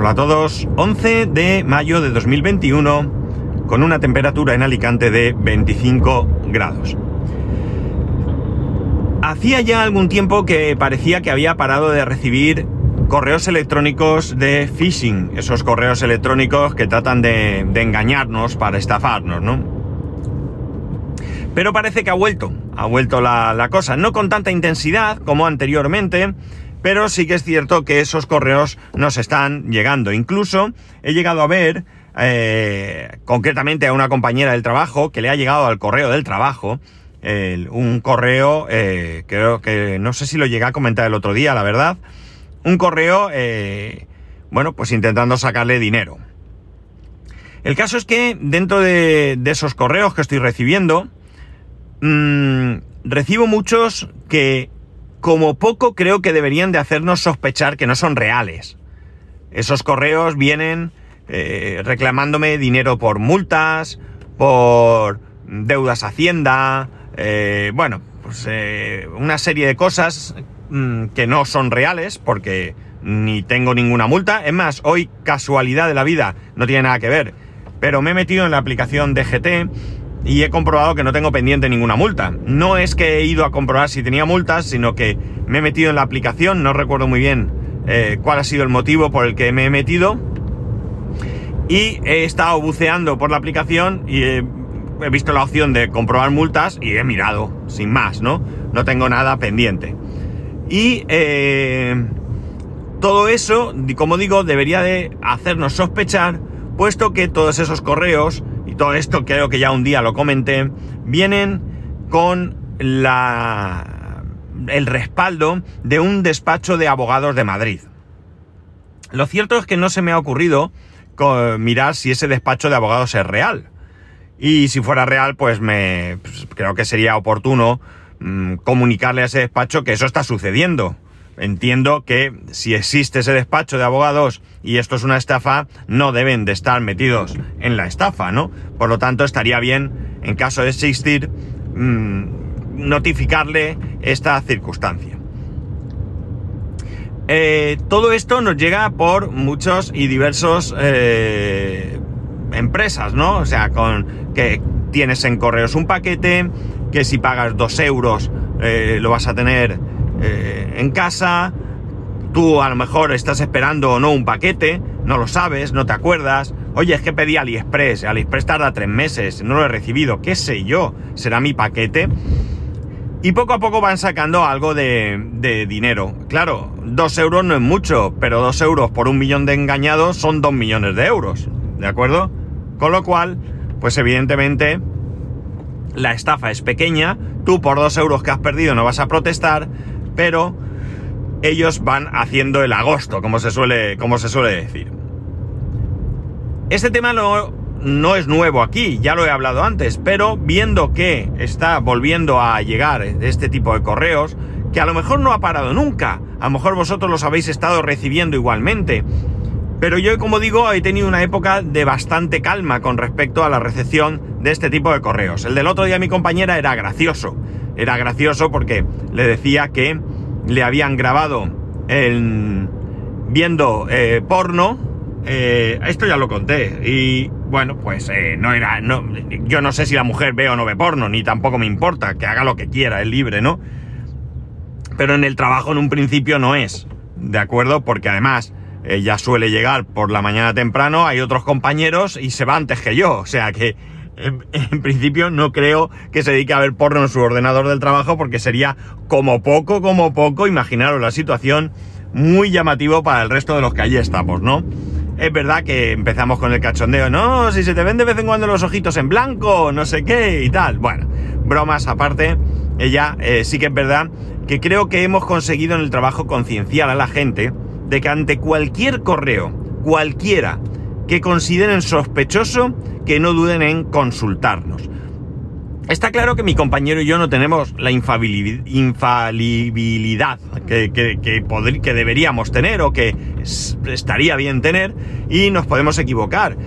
Hola a todos, 11 de mayo de 2021 con una temperatura en Alicante de 25 grados. Hacía ya algún tiempo que parecía que había parado de recibir correos electrónicos de phishing, esos correos electrónicos que tratan de, engañarnos para estafarnos, ¿no? Pero parece que ha vuelto, ha vuelto la cosa, no con tanta intensidad como anteriormente, pero sí que es cierto que esos correos nos están llegando. Incluso he llegado a ver, eh, concretamente a una compañera del trabajo, que le ha llegado al correo del trabajo, un correo, eh, creo que no sé si lo llegué a comentar el otro día, la verdad, un correo, eh, bueno, pues intentando sacarle dinero. El caso es que dentro de, esos correos que estoy recibiendo, mm, recibo muchos que como poco creo que deberían de hacernos sospechar que no son reales. Esos correos vienen eh, reclamándome dinero por multas, por deudas Hacienda, eh, bueno, pues eh, una serie de cosas mm, que no son reales porque ni tengo ninguna multa. Es más, hoy casualidad de la vida, no tiene nada que ver, pero me he metido en la aplicación DGT y he comprobado que no tengo pendiente ninguna multa. No es que he ido a comprobar si tenía multas, sino que me he metido en la aplicación, no recuerdo muy bien eh, cuál ha sido el motivo por el que me he metido. Y he estado buceando por la aplicación y he, visto la opción de comprobar multas y he mirado, sin más, ¿no? No tengo nada pendiente. Y eh, todo eso, como digo, debería de hacernos sospechar, puesto que todos esos correos todo esto creo que ya un día lo comenté, vienen con la, el respaldo de un despacho de abogados de Madrid. Lo cierto es que no se me ha ocurrido mirar si ese despacho de abogados es real. Y si fuera real, pues me pues creo que sería oportuno mm, comunicarle a ese despacho que eso está sucediendo entiendo que si existe ese despacho de abogados y esto es una estafa, no deben de estar metidos en la estafa, ¿no? Por lo tanto, estaría bien, en caso de existir, mm, notificarle esta circunstancia. Eh, todo esto nos llega por muchos y diversos eh, empresas, ¿no? O sea, con que tienes en correos un paquete, que si pagas dos euros eh, lo vas a tener eh, en casa, tú a lo mejor estás esperando o no un paquete, no lo sabes, no te acuerdas. Oye, es que pedí AliExpress, AliExpress tarda tres meses, no lo he recibido, qué sé yo, será mi paquete. Y poco a poco van sacando algo de, de, dinero. Claro, dos euros no es mucho, pero dos euros por un millón de engañados son dos millones de euros. ¿De acuerdo? Con lo cual, pues evidentemente, la estafa es pequeña, tú por dos euros que has perdido no vas a protestar, pero ellos van haciendo el agosto, como se suele, como se suele decir. Este tema no, no es nuevo aquí, ya lo he hablado antes, pero viendo que está volviendo a llegar este tipo de correos, que a lo mejor no ha parado nunca, a lo mejor vosotros los habéis estado recibiendo igualmente, pero yo, como digo, he tenido una época de bastante calma con respecto a la recepción de este tipo de correos. El del otro día mi compañera era gracioso. Era gracioso porque le decía que le habían grabado el, viendo eh, porno. Eh, esto ya lo conté. Y bueno, pues eh, no era. No, yo no sé si la mujer ve o no ve porno, ni tampoco me importa, que haga lo que quiera, es libre, ¿no? Pero en el trabajo en un principio no es. ¿De acuerdo? Porque además ella suele llegar por la mañana temprano, hay otros compañeros y se va antes que yo. O sea que en, principio no creo que se dedique a ver porno en su ordenador del trabajo porque sería como poco, como poco, imaginaros la situación, muy llamativo para el resto de los que allí estamos, ¿no? Es verdad que empezamos con el cachondeo, no, si se te ven de vez en cuando los ojitos en blanco, no sé qué y tal. Bueno, bromas aparte, ella eh, sí que es verdad que creo que hemos conseguido en el trabajo concienciar a la gente de que ante cualquier correo, cualquiera, que consideren sospechoso, que no duden en consultarnos. Está claro que mi compañero y yo no tenemos la infalibilidad que, que, deberíamos tener o que estaría bien tener y nos podemos equivocar.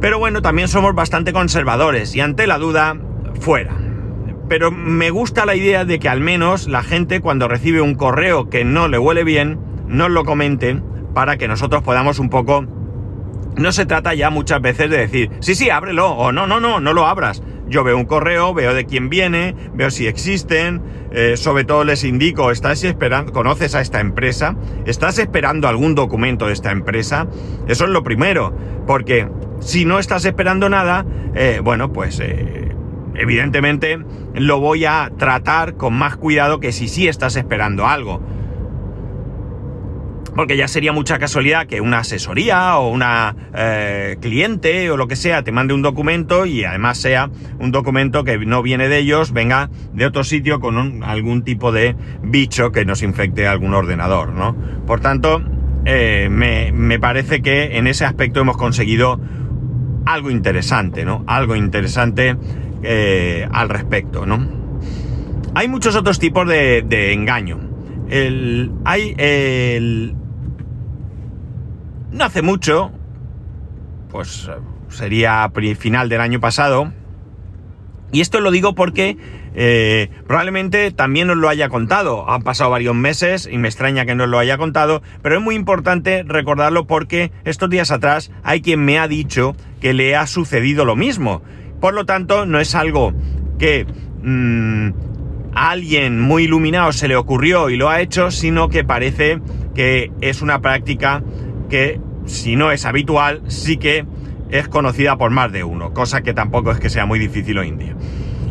Pero bueno, también somos bastante conservadores y ante la duda, fuera. Pero me gusta la idea de que al menos la gente cuando recibe un correo que no le huele bien, nos lo comente para que nosotros podamos un poco... No se trata ya muchas veces de decir, sí, sí, ábrelo, o no, no, no, no lo abras. Yo veo un correo, veo de quién viene, veo si existen, eh, sobre todo les indico, ¿estás esperando, conoces a esta empresa? ¿Estás esperando algún documento de esta empresa? Eso es lo primero, porque si no estás esperando nada, eh, bueno, pues eh, evidentemente lo voy a tratar con más cuidado que si sí estás esperando algo porque ya sería mucha casualidad que una asesoría o una eh, cliente o lo que sea te mande un documento y además sea un documento que no viene de ellos, venga de otro sitio con algún tipo de bicho que nos infecte algún ordenador, ¿no? Por tanto, eh, me, parece que en ese aspecto hemos conseguido algo interesante, ¿no? Algo interesante eh, al respecto, ¿no? Hay muchos otros tipos de, de engaño. El, hay el, no hace mucho, pues sería final del año pasado, y esto lo digo porque eh, probablemente también os lo haya contado. Han pasado varios meses y me extraña que no lo haya contado, pero es muy importante recordarlo porque estos días atrás hay quien me ha dicho que le ha sucedido lo mismo. Por lo tanto, no es algo que mm, alguien muy iluminado se le ocurrió y lo ha hecho, sino que parece que es una práctica que si no es habitual, sí que es conocida por más de uno, cosa que tampoco es que sea muy difícil hoy en día.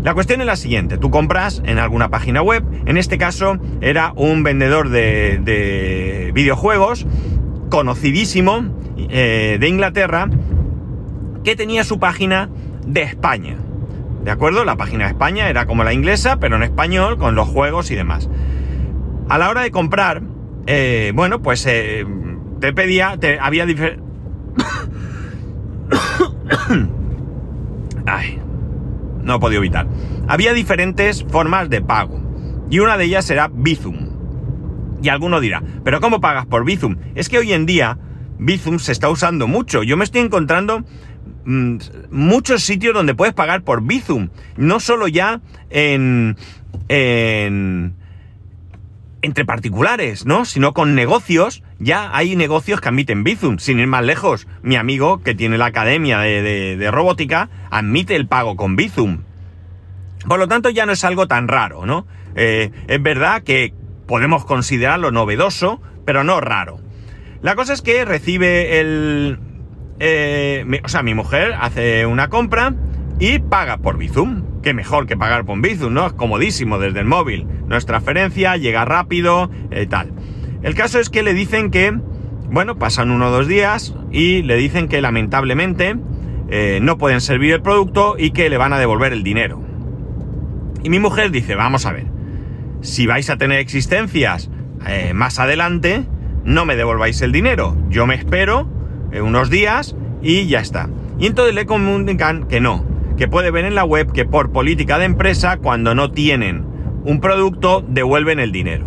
La cuestión es la siguiente, tú compras en alguna página web, en este caso era un vendedor de, videojuegos conocidísimo eh, de Inglaterra que tenía su página de España. ¿De acuerdo? La página de España era como la inglesa, pero en español, con los juegos y demás. A la hora de comprar, eh, bueno, pues eh, te pedía, te, había diferentes... Ay, no he podido evitar. Había diferentes formas de pago. Y una de ellas era Bizum. Y alguno dirá, ¿pero cómo pagas por Bizum? Es que hoy en día Bizum se está usando mucho. Yo me estoy encontrando muchos sitios donde puedes pagar por Bizum. No solo ya en, en entre particulares, ¿no? Sino con negocios. Ya hay negocios que admiten Bizum. Sin ir más lejos, mi amigo que tiene la academia de, robótica admite el pago con Bizum. Por lo tanto, ya no es algo tan raro, ¿no? Eh, es verdad que podemos considerarlo novedoso, pero no raro. La cosa es que recibe el... Eh, o sea, mi mujer hace una compra y paga por Bizum. Qué mejor que pagar por Bizum, ¿no? Es comodísimo desde el móvil. No es transferencia, llega rápido, y eh, tal. El caso es que le dicen que, bueno, pasan uno o dos días y le dicen que lamentablemente eh, no pueden servir el producto y que le van a devolver el dinero. Y mi mujer dice, vamos a ver, si vais a tener existencias eh, más adelante, no me devolváis el dinero. Yo me espero unos días y ya está. Y entonces le comunican que no, que puede ver en la web que por política de empresa, cuando no tienen un producto, devuelven el dinero.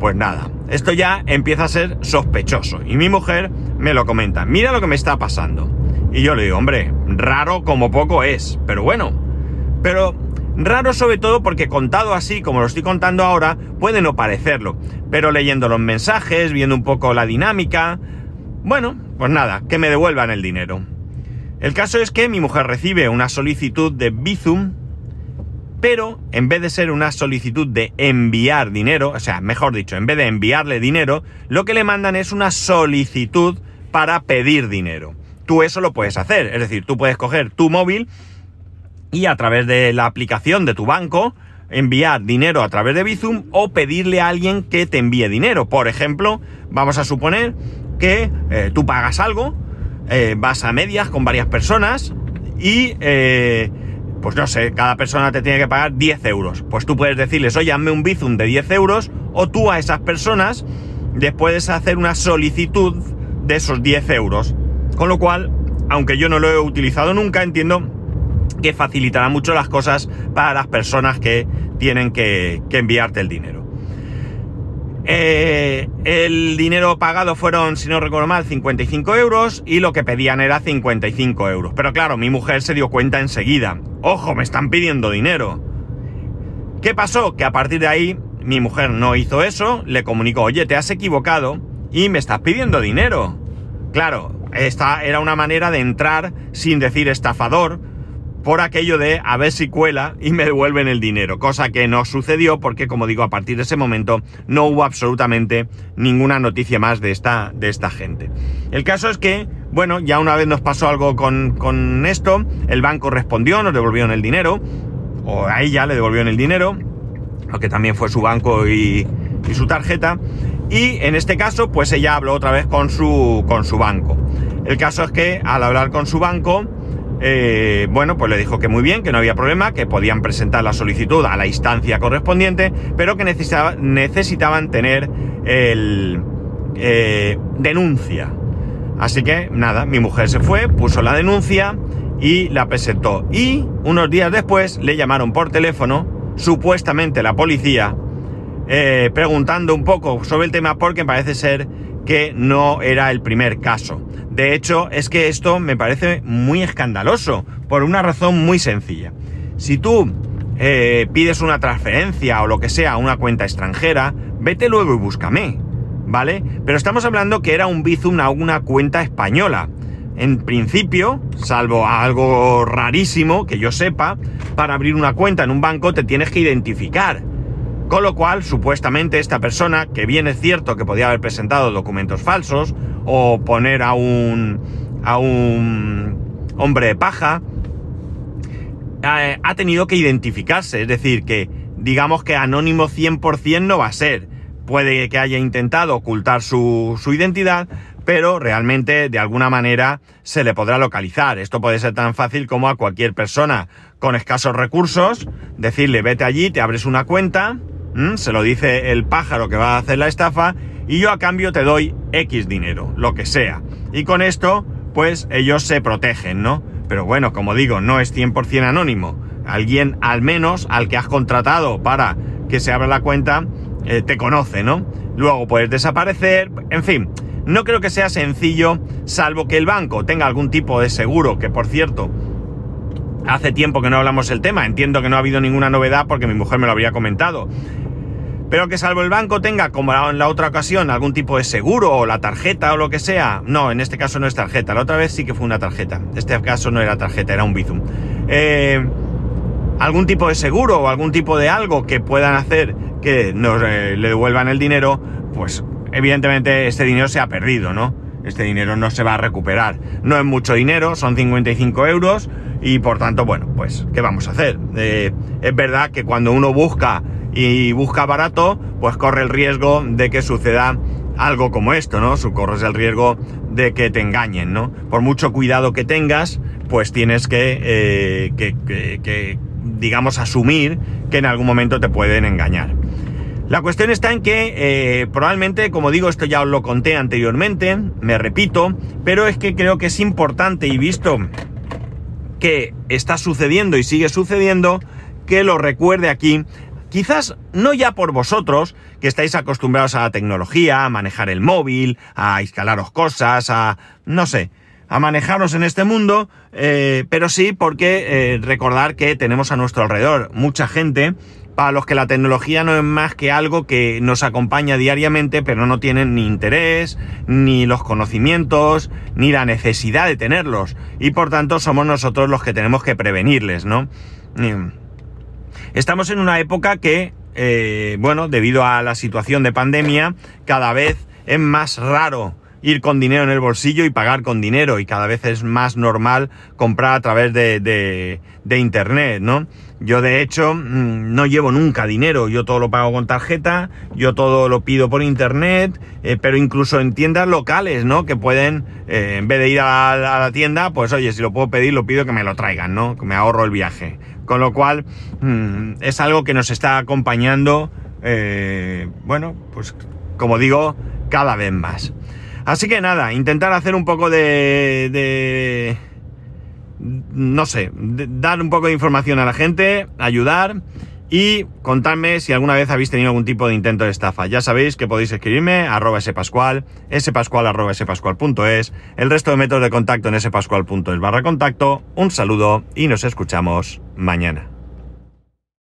Pues nada, esto ya empieza a ser sospechoso. Y mi mujer me lo comenta, mira lo que me está pasando. Y yo le digo, hombre, raro como poco es, pero bueno. Pero raro sobre todo porque contado así, como lo estoy contando ahora, puede no parecerlo. Pero leyendo los mensajes, viendo un poco la dinámica, bueno, pues nada, que me devuelvan el dinero. El caso es que mi mujer recibe una solicitud de Bizum, pero en vez de ser una solicitud de enviar dinero, o sea, mejor dicho, en vez de enviarle dinero, lo que le mandan es una solicitud para pedir dinero. Tú eso lo puedes hacer, es decir, tú puedes coger tu móvil y a través de la aplicación de tu banco enviar dinero a través de Bizum o pedirle a alguien que te envíe dinero. Por ejemplo, vamos a suponer que eh, tú pagas algo, eh, vas a medias con varias personas y, eh, pues no sé, cada persona te tiene que pagar 10 euros. Pues tú puedes decirles, oye, hazme un bizum de 10 euros, o tú a esas personas les puedes hacer una solicitud de esos 10 euros. Con lo cual, aunque yo no lo he utilizado nunca, entiendo que facilitará mucho las cosas para las personas que tienen que enviarte el dinero. Eh, el dinero pagado fueron, si no recuerdo mal, 55 euros y lo que pedían era 55 euros. Pero claro, mi mujer se dio cuenta enseguida. Ojo, me están pidiendo dinero. ¿Qué pasó? Que a partir de ahí mi mujer no hizo eso, le comunicó, oye, te has equivocado y me estás pidiendo dinero. Claro, esta era una manera de entrar sin decir estafador, por aquello de a ver si cuela y me devuelven el dinero, cosa que no sucedió porque, como digo, a partir de ese momento no hubo absolutamente ninguna noticia más de esta, de esta gente. El caso es que, bueno, ya una vez nos pasó algo con, con esto, el banco respondió, nos devolvieron el dinero, o a ella le devolvieron el dinero, aunque también fue su banco y, y su tarjeta, y en este caso, pues ella habló otra vez con su, con su banco. El caso es que al hablar con su banco, eh, bueno, pues le dijo que muy bien, que no había problema, que podían presentar la solicitud a la instancia correspondiente, pero que necesitaban tener el eh, denuncia. Así que nada, mi mujer se fue, puso la denuncia y la presentó. Y unos días después le llamaron por teléfono, supuestamente la policía, eh, preguntando un poco sobre el tema porque parece ser que no era el primer caso. De hecho, es que esto me parece muy escandaloso, por una razón muy sencilla. Si tú eh, pides una transferencia o lo que sea a una cuenta extranjera, vete luego y búscame, ¿vale? Pero estamos hablando que era un Bizum a una cuenta española. En principio, salvo algo rarísimo que yo sepa, para abrir una cuenta en un banco te tienes que identificar. Con lo cual, supuestamente esta persona, que bien es cierto que podía haber presentado documentos falsos, o poner a un, a un hombre de paja, eh, ha tenido que identificarse, es decir, que digamos que anónimo 100% no va a ser. Puede que haya intentado ocultar su, su identidad, pero realmente de alguna manera se le podrá localizar. Esto puede ser tan fácil como a cualquier persona con escasos recursos, decirle vete allí, te abres una cuenta, se lo dice el pájaro que va a hacer la estafa y yo a cambio te doy X dinero, lo que sea. Y con esto, pues ellos se protegen, ¿no? Pero bueno, como digo, no es 100% anónimo. Alguien al menos al que has contratado para que se abra la cuenta eh, te conoce, ¿no? Luego puedes desaparecer, en fin. No creo que sea sencillo, salvo que el banco tenga algún tipo de seguro, que por cierto, hace tiempo que no hablamos del tema, entiendo que no ha habido ninguna novedad porque mi mujer me lo habría comentado. Pero que salvo el banco tenga, como en la otra ocasión, algún tipo de seguro o la tarjeta o lo que sea. No, en este caso no es tarjeta. La otra vez sí que fue una tarjeta. Este caso no era tarjeta, era un Bizum. Eh, algún tipo de seguro o algún tipo de algo que puedan hacer que nos eh, le devuelvan el dinero, pues evidentemente este dinero se ha perdido, ¿no? Este dinero no se va a recuperar. No es mucho dinero, son 55 euros y por tanto, bueno, pues, ¿qué vamos a hacer? Eh, es verdad que cuando uno busca y busca barato, pues corre el riesgo de que suceda algo como esto, ¿no? Corres el riesgo de que te engañen, ¿no? Por mucho cuidado que tengas, pues tienes que, eh, que, digamos, asumir que en algún momento te pueden engañar. La cuestión está en que eh, probablemente, como digo, esto ya os lo conté anteriormente, me repito, pero es que creo que es importante y visto que está sucediendo y sigue sucediendo, que lo recuerde aquí Quizás no ya por vosotros, que estáis acostumbrados a la tecnología, a manejar el móvil, a instalaros cosas, a, no sé, a manejaros en este mundo, eh, pero sí porque eh, recordar que tenemos a nuestro alrededor mucha gente para los que la tecnología no es más que algo que nos acompaña diariamente, pero no tienen ni interés, ni los conocimientos, ni la necesidad de tenerlos. Y por tanto somos nosotros los que tenemos que prevenirles, ¿no? Estamos en una época que, eh, bueno, debido a la situación de pandemia, cada vez es más raro ir con dinero en el bolsillo y pagar con dinero y cada vez es más normal comprar a través de, internet, ¿no? Yo de hecho mm, no llevo nunca dinero, yo todo lo pago con tarjeta, yo todo lo pido por internet, eh, pero incluso en tiendas locales, ¿no? Que pueden, eh, en vez de ir a la, a la, tienda, pues oye, si lo puedo pedir, lo pido que me lo traigan, ¿no? Que me ahorro el viaje. Con lo cual, mm, es algo que nos está acompañando, eh, bueno, pues como digo, cada vez más. Así que nada, intentar hacer un poco de, de no sé, dar un poco de información a la gente, ayudar y contadme si alguna vez habéis tenido algún tipo de intento de estafa. Ya sabéis que podéis escribirme a arroba spascual, spascual arroba spascual.es, el resto de métodos de contacto en spascual.es barra contacto. Un saludo y nos escuchamos mañana.